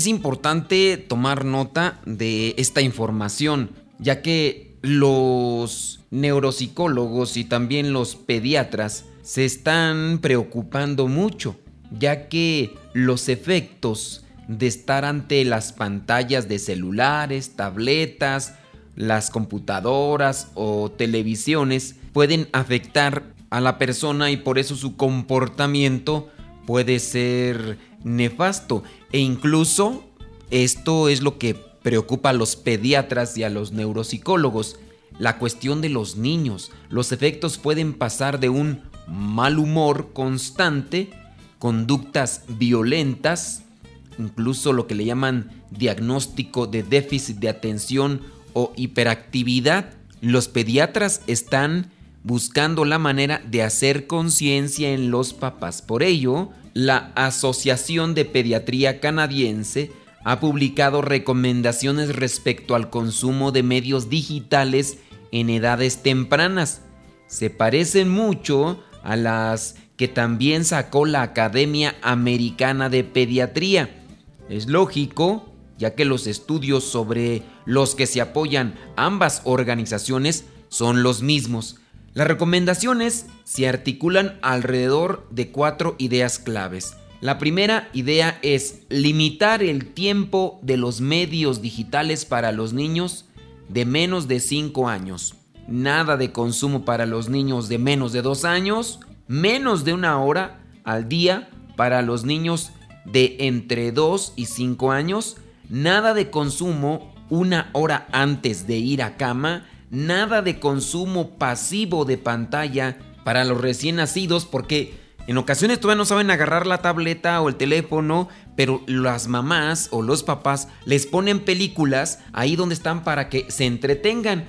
es importante tomar nota de esta información, ya que los neuropsicólogos y también los pediatras se están preocupando mucho, ya que los efectos de estar ante las pantallas de celulares, tabletas, las computadoras o televisiones pueden afectar a la persona y por eso su comportamiento puede ser nefasto e incluso esto es lo que preocupa a los pediatras y a los neuropsicólogos, la cuestión de los niños. Los efectos pueden pasar de un mal humor constante, conductas violentas, incluso lo que le llaman diagnóstico de déficit de atención o hiperactividad. Los pediatras están buscando la manera de hacer conciencia en los papás. Por ello, la Asociación de Pediatría Canadiense ha publicado recomendaciones respecto al consumo de medios digitales en edades tempranas. Se parecen mucho a las que también sacó la Academia Americana de Pediatría. Es lógico, ya que los estudios sobre los que se apoyan ambas organizaciones son los mismos. Las recomendaciones se articulan alrededor de cuatro ideas claves. La primera idea es limitar el tiempo de los medios digitales para los niños de menos de 5 años. Nada de consumo para los niños de menos de 2 años, menos de una hora al día para los niños de entre 2 y 5 años, nada de consumo una hora antes de ir a cama, nada de consumo pasivo de pantalla para los recién nacidos porque en ocasiones todavía no saben agarrar la tableta o el teléfono, pero las mamás o los papás les ponen películas ahí donde están para que se entretengan.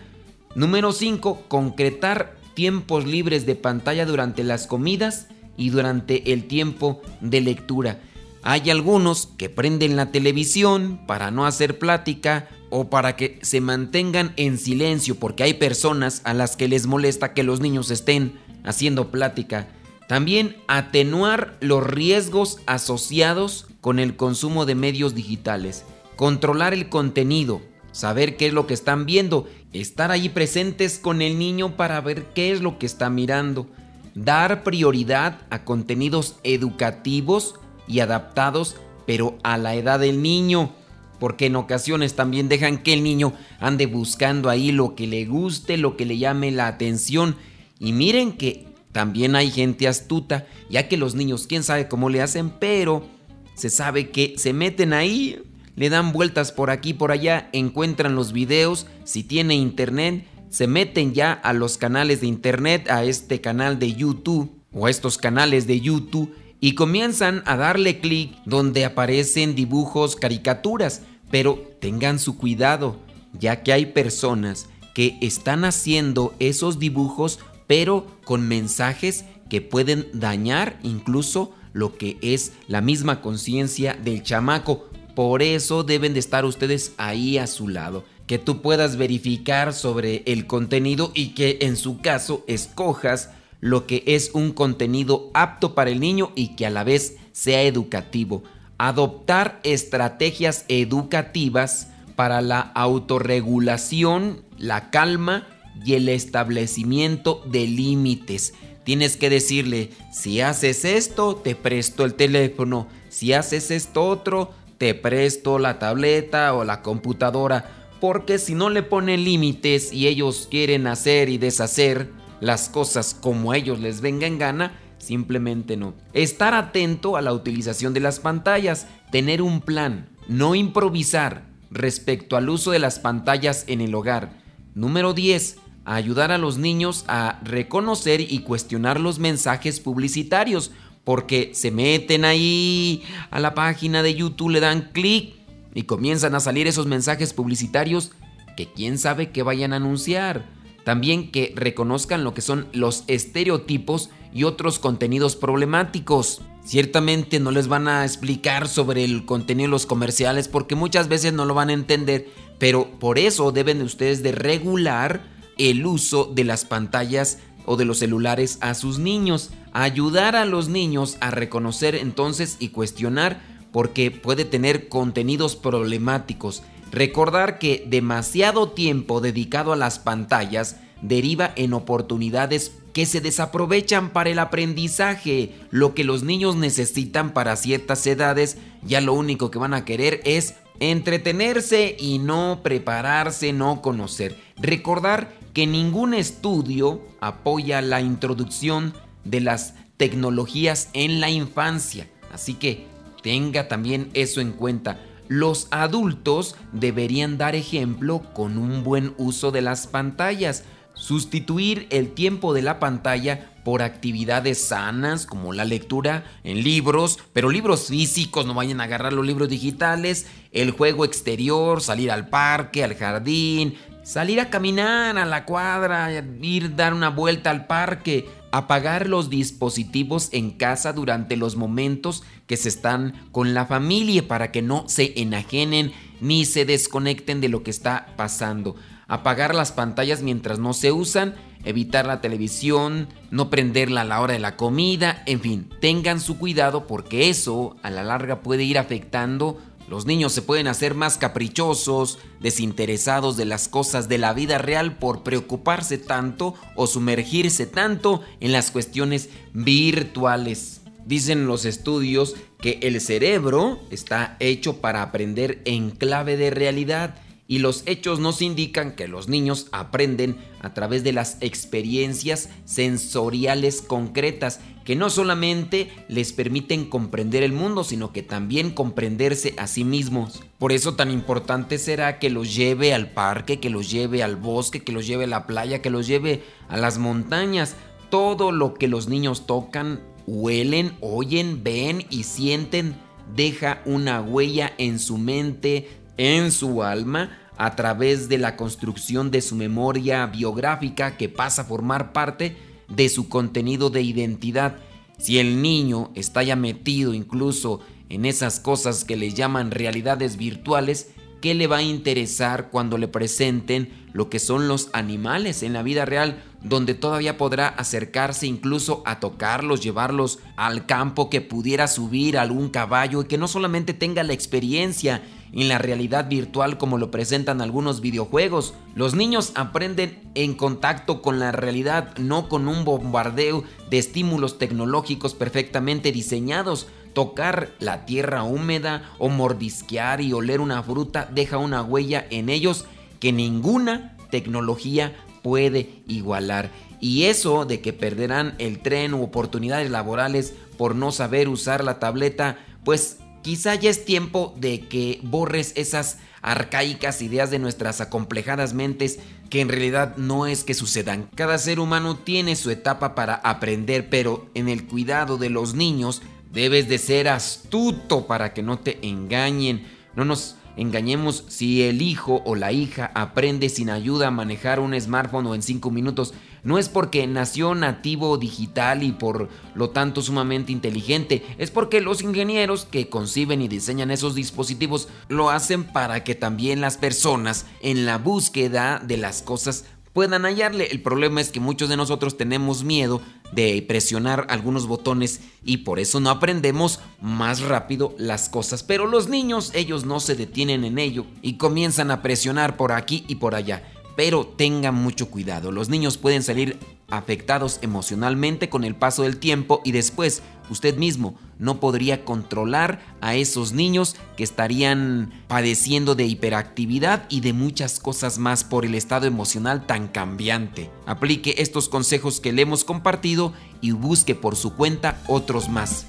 Número 5. Concretar tiempos libres de pantalla durante las comidas y durante el tiempo de lectura. Hay algunos que prenden la televisión para no hacer plática o para que se mantengan en silencio porque hay personas a las que les molesta que los niños estén haciendo plática. También atenuar los riesgos asociados con el consumo de medios digitales. Controlar el contenido, saber qué es lo que están viendo, estar ahí presentes con el niño para ver qué es lo que está mirando. Dar prioridad a contenidos educativos y adaptados, pero a la edad del niño, porque en ocasiones también dejan que el niño ande buscando ahí lo que le guste, lo que le llame la atención. Y miren que también hay gente astuta, ya que los niños, quién sabe cómo le hacen, pero se sabe que se meten ahí, le dan vueltas por aquí, por allá, encuentran los videos, si tiene internet, se meten ya a los canales de internet, a este canal de YouTube o a estos canales de YouTube y comienzan a darle clic donde aparecen dibujos, caricaturas, pero tengan su cuidado, ya que hay personas que están haciendo esos dibujos pero con mensajes que pueden dañar incluso lo que es la misma conciencia del chamaco. Por eso deben de estar ustedes ahí a su lado, que tú puedas verificar sobre el contenido y que en su caso escojas lo que es un contenido apto para el niño y que a la vez sea educativo. Adoptar estrategias educativas para la autorregulación, la calma y el establecimiento de límites. Tienes que decirle, si haces esto, te presto el teléfono, si haces esto otro, te presto la tableta o la computadora, porque si no le ponen límites y ellos quieren hacer y deshacer, las cosas como a ellos les venga en gana, simplemente no. Estar atento a la utilización de las pantallas, tener un plan, no improvisar respecto al uso de las pantallas en el hogar. Número 10. Ayudar a los niños a reconocer y cuestionar los mensajes publicitarios, porque se meten ahí a la página de YouTube, le dan clic y comienzan a salir esos mensajes publicitarios que quién sabe qué vayan a anunciar. También que reconozcan lo que son los estereotipos y otros contenidos problemáticos. Ciertamente no les van a explicar sobre el contenido de los comerciales porque muchas veces no lo van a entender, pero por eso deben ustedes de regular el uso de las pantallas o de los celulares a sus niños. Ayudar a los niños a reconocer entonces y cuestionar porque puede tener contenidos problemáticos. Recordar que demasiado tiempo dedicado a las pantallas deriva en oportunidades que se desaprovechan para el aprendizaje. Lo que los niños necesitan para ciertas edades, ya lo único que van a querer es entretenerse y no prepararse, no conocer. Recordar que ningún estudio apoya la introducción de las tecnologías en la infancia. Así que tenga también eso en cuenta. Los adultos deberían dar ejemplo con un buen uso de las pantallas. Sustituir el tiempo de la pantalla por actividades sanas como la lectura en libros, pero libros físicos, no vayan a agarrar los libros digitales, el juego exterior, salir al parque, al jardín, salir a caminar a la cuadra, ir dar una vuelta al parque, apagar los dispositivos en casa durante los momentos que se están con la familia para que no se enajenen ni se desconecten de lo que está pasando. Apagar las pantallas mientras no se usan, evitar la televisión, no prenderla a la hora de la comida, en fin, tengan su cuidado porque eso a la larga puede ir afectando los niños se pueden hacer más caprichosos, desinteresados de las cosas de la vida real por preocuparse tanto o sumergirse tanto en las cuestiones virtuales. Dicen los estudios que el cerebro está hecho para aprender en clave de realidad y los hechos nos indican que los niños aprenden a través de las experiencias sensoriales concretas que no solamente les permiten comprender el mundo, sino que también comprenderse a sí mismos. Por eso tan importante será que los lleve al parque, que los lleve al bosque, que los lleve a la playa, que los lleve a las montañas. Todo lo que los niños tocan, huelen, oyen, ven y sienten deja una huella en su mente, en su alma, a través de la construcción de su memoria biográfica que pasa a formar parte de su contenido de identidad. Si el niño está ya metido incluso en esas cosas que le llaman realidades virtuales, ¿qué le va a interesar cuando le presenten lo que son los animales en la vida real, donde todavía podrá acercarse incluso a tocarlos, llevarlos al campo, que pudiera subir algún caballo y que no solamente tenga la experiencia en la realidad virtual como lo presentan algunos videojuegos. Los niños aprenden en contacto con la realidad, no con un bombardeo de estímulos tecnológicos perfectamente diseñados. Tocar la tierra húmeda o mordisquear y oler una fruta deja una huella en ellos que ninguna tecnología puede igualar. Y eso de que perderán el tren u oportunidades laborales por no saber usar la tableta, pues Quizá ya es tiempo de que borres esas arcaicas ideas de nuestras acomplejadas mentes que en realidad no es que sucedan. Cada ser humano tiene su etapa para aprender, pero en el cuidado de los niños debes de ser astuto para que no te engañen. No nos engañemos si el hijo o la hija aprende sin ayuda a manejar un smartphone o en 5 minutos no es porque nació nativo digital y por lo tanto sumamente inteligente, es porque los ingenieros que conciben y diseñan esos dispositivos lo hacen para que también las personas en la búsqueda de las cosas puedan hallarle. El problema es que muchos de nosotros tenemos miedo de presionar algunos botones y por eso no aprendemos más rápido las cosas. Pero los niños, ellos no se detienen en ello y comienzan a presionar por aquí y por allá pero tengan mucho cuidado. Los niños pueden salir afectados emocionalmente con el paso del tiempo y después usted mismo no podría controlar a esos niños que estarían padeciendo de hiperactividad y de muchas cosas más por el estado emocional tan cambiante. Aplique estos consejos que le hemos compartido y busque por su cuenta otros más.